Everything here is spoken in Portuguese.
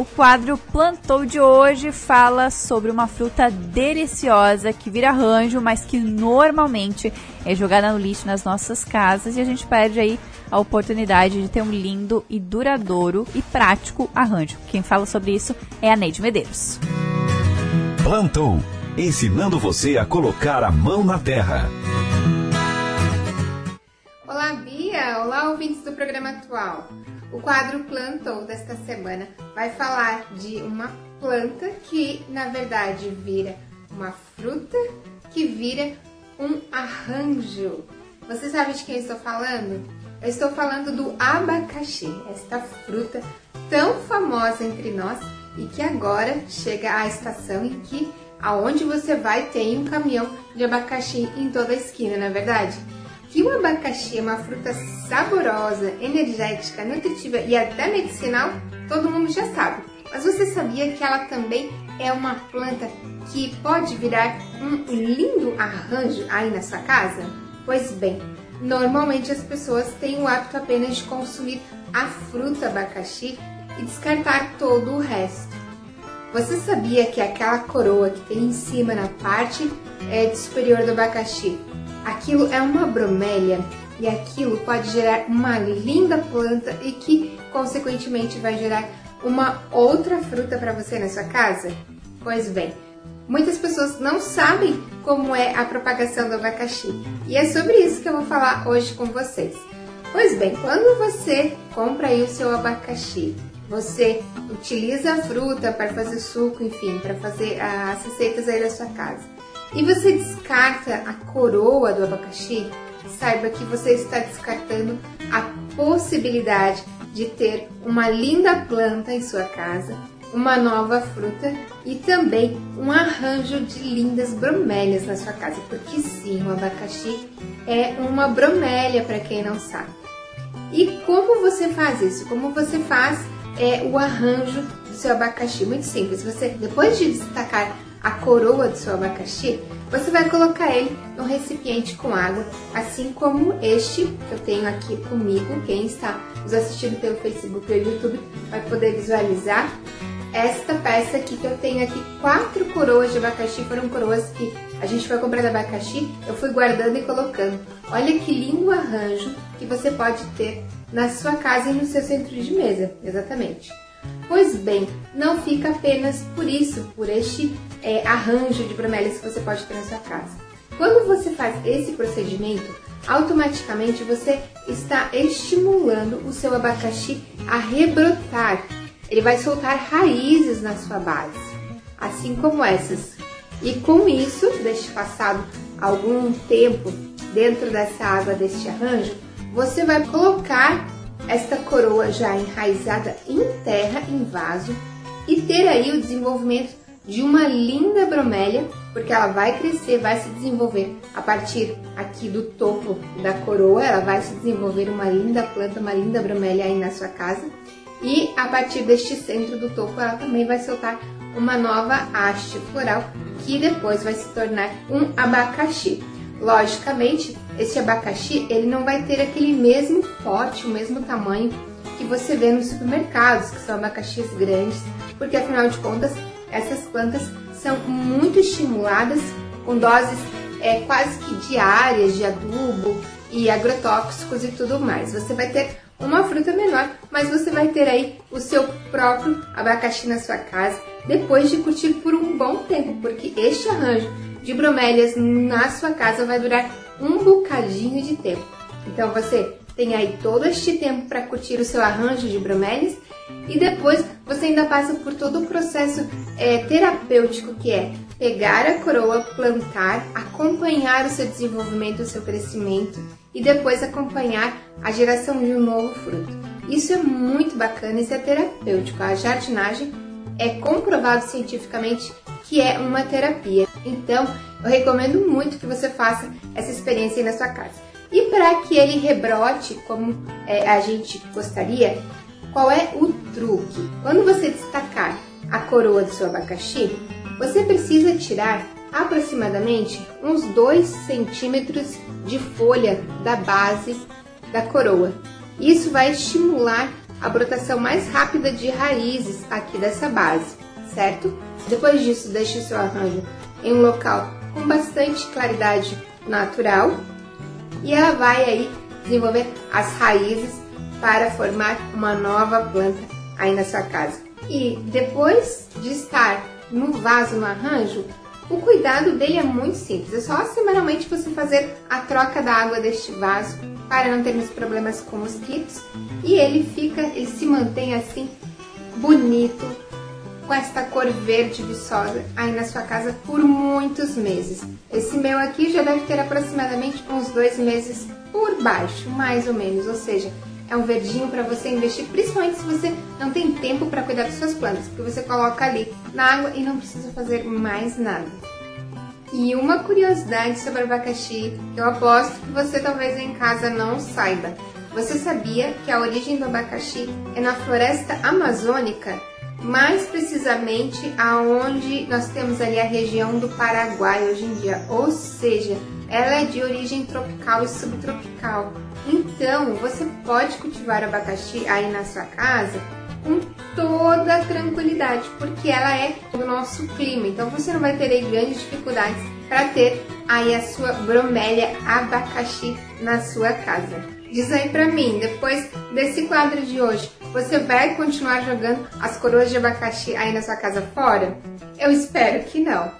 O quadro Plantou de hoje fala sobre uma fruta deliciosa que vira arranjo, mas que normalmente é jogada no lixo nas nossas casas e a gente perde aí a oportunidade de ter um lindo e duradouro e prático arranjo. Quem fala sobre isso é a Neide Medeiros. Plantou, ensinando você a colocar a mão na terra. Olá, Bia! Olá, ouvintes do programa atual. O quadro Plantou desta semana vai falar de uma planta que, na verdade, vira uma fruta que vira um arranjo. Você sabe de quem eu estou falando? Eu estou falando do abacaxi, esta fruta tão famosa entre nós e que agora chega a estação em que aonde você vai tem um caminhão de abacaxi em toda a esquina, na é verdade? Que o abacaxi é uma fruta saborosa, energética, nutritiva e até medicinal, todo mundo já sabe. Mas você sabia que ela também é uma planta que pode virar um lindo arranjo aí na sua casa? Pois bem, normalmente as pessoas têm o hábito apenas de consumir a fruta abacaxi e descartar todo o resto. Você sabia que aquela coroa que tem em cima na parte é, superior do abacaxi aquilo é uma bromélia e aquilo pode gerar uma linda planta e que, consequentemente, vai gerar uma outra fruta para você na sua casa? Pois bem, muitas pessoas não sabem como é a propagação do abacaxi e é sobre isso que eu vou falar hoje com vocês. Pois bem, quando você compra aí o seu abacaxi, você utiliza a fruta para fazer suco, enfim, para fazer as receitas aí da sua casa e você descarta a coroa do abacaxi, saiba que você está descartando a possibilidade de ter uma linda planta em sua casa, uma nova fruta e também um arranjo de lindas bromélias na sua casa, porque sim, o abacaxi é uma bromélia para quem não sabe. E como você faz isso? Como você faz é, o arranjo do seu abacaxi? Muito simples. Você depois de destacar a coroa do seu abacaxi, você vai colocar ele num recipiente com água, assim como este que eu tenho aqui comigo. Quem está nos assistindo pelo Facebook ou YouTube vai poder visualizar esta peça aqui que eu tenho aqui, quatro coroas de abacaxi, foram coroas que a gente foi comprar de abacaxi, eu fui guardando e colocando. Olha que lindo arranjo que você pode ter na sua casa e no seu centro de mesa, exatamente. Pois bem, não fica apenas por isso, por este é, arranjo de bromélias que você pode ter na sua casa. Quando você faz esse procedimento, automaticamente você está estimulando o seu abacaxi a rebrotar. Ele vai soltar raízes na sua base, assim como essas. E com isso, deixe passado algum tempo dentro dessa água deste arranjo, você vai colocar esta coroa já enraizada em terra, em vaso, e ter aí o desenvolvimento de uma linda bromélia, porque ela vai crescer, vai se desenvolver a partir aqui do topo da coroa, ela vai se desenvolver uma linda planta, uma linda bromélia aí na sua casa. E a partir deste centro do topo, ela também vai soltar uma nova haste floral, que depois vai se tornar um abacaxi. Logicamente, esse abacaxi ele não vai ter aquele mesmo pote, o mesmo tamanho que você vê nos supermercados, que são abacaxis grandes, porque afinal de contas essas plantas são muito estimuladas com doses é, quase que diárias de adubo e agrotóxicos e tudo mais. Você vai ter uma fruta menor, mas você vai ter aí o seu próprio abacaxi na sua casa depois de curtir por um bom tempo, porque este arranjo de bromélias na sua casa vai durar um bocadinho de tempo. Então você tem aí todo este tempo para curtir o seu arranjo de bromélias e depois você ainda passa por todo o processo é, terapêutico que é pegar a coroa, plantar, acompanhar o seu desenvolvimento, o seu crescimento e depois acompanhar a geração de um novo fruto. Isso é muito bacana, isso é terapêutico. A jardinagem é comprovado cientificamente que é uma terapia. Então, eu recomendo muito que você faça essa experiência aí na sua casa. E para que ele rebrote como é, a gente gostaria, qual é o truque? Quando você destacar a coroa do seu abacaxi, você precisa tirar aproximadamente uns 2 centímetros de folha da base da coroa. Isso vai estimular a brotação mais rápida de raízes aqui dessa base, certo? Depois disso, deixe o seu arranjo em um local com bastante claridade natural e ela vai aí desenvolver as raízes para formar uma nova planta aí na sua casa. E depois de estar no vaso, no arranjo, o cuidado dele é muito simples. É só semanalmente você fazer a troca da água deste vaso para não termos problemas com mosquitos. E ele fica, ele se mantém assim bonito, com esta cor verde viçosa aí na sua casa por muitos meses. Esse meu aqui já deve ter aproximadamente uns dois meses por baixo, mais ou menos, ou seja, é um verdinho para você investir, principalmente se você não tem tempo para cuidar das suas plantas, porque você coloca ali na água e não precisa fazer mais nada. E uma curiosidade sobre abacaxi, eu aposto que você talvez em casa não saiba. Você sabia que a origem do abacaxi é na floresta amazônica mais precisamente aonde nós temos ali a região do Paraguai hoje em dia, ou seja, ela é de origem tropical e subtropical. Então, você pode cultivar abacaxi aí na sua casa com toda tranquilidade, porque ela é do nosso clima. Então, você não vai ter grandes dificuldades para ter aí a sua bromélia abacaxi na sua casa. Diz aí para mim, depois desse quadro de hoje, você vai continuar jogando as coroas de abacaxi aí na sua casa fora? Eu espero que não.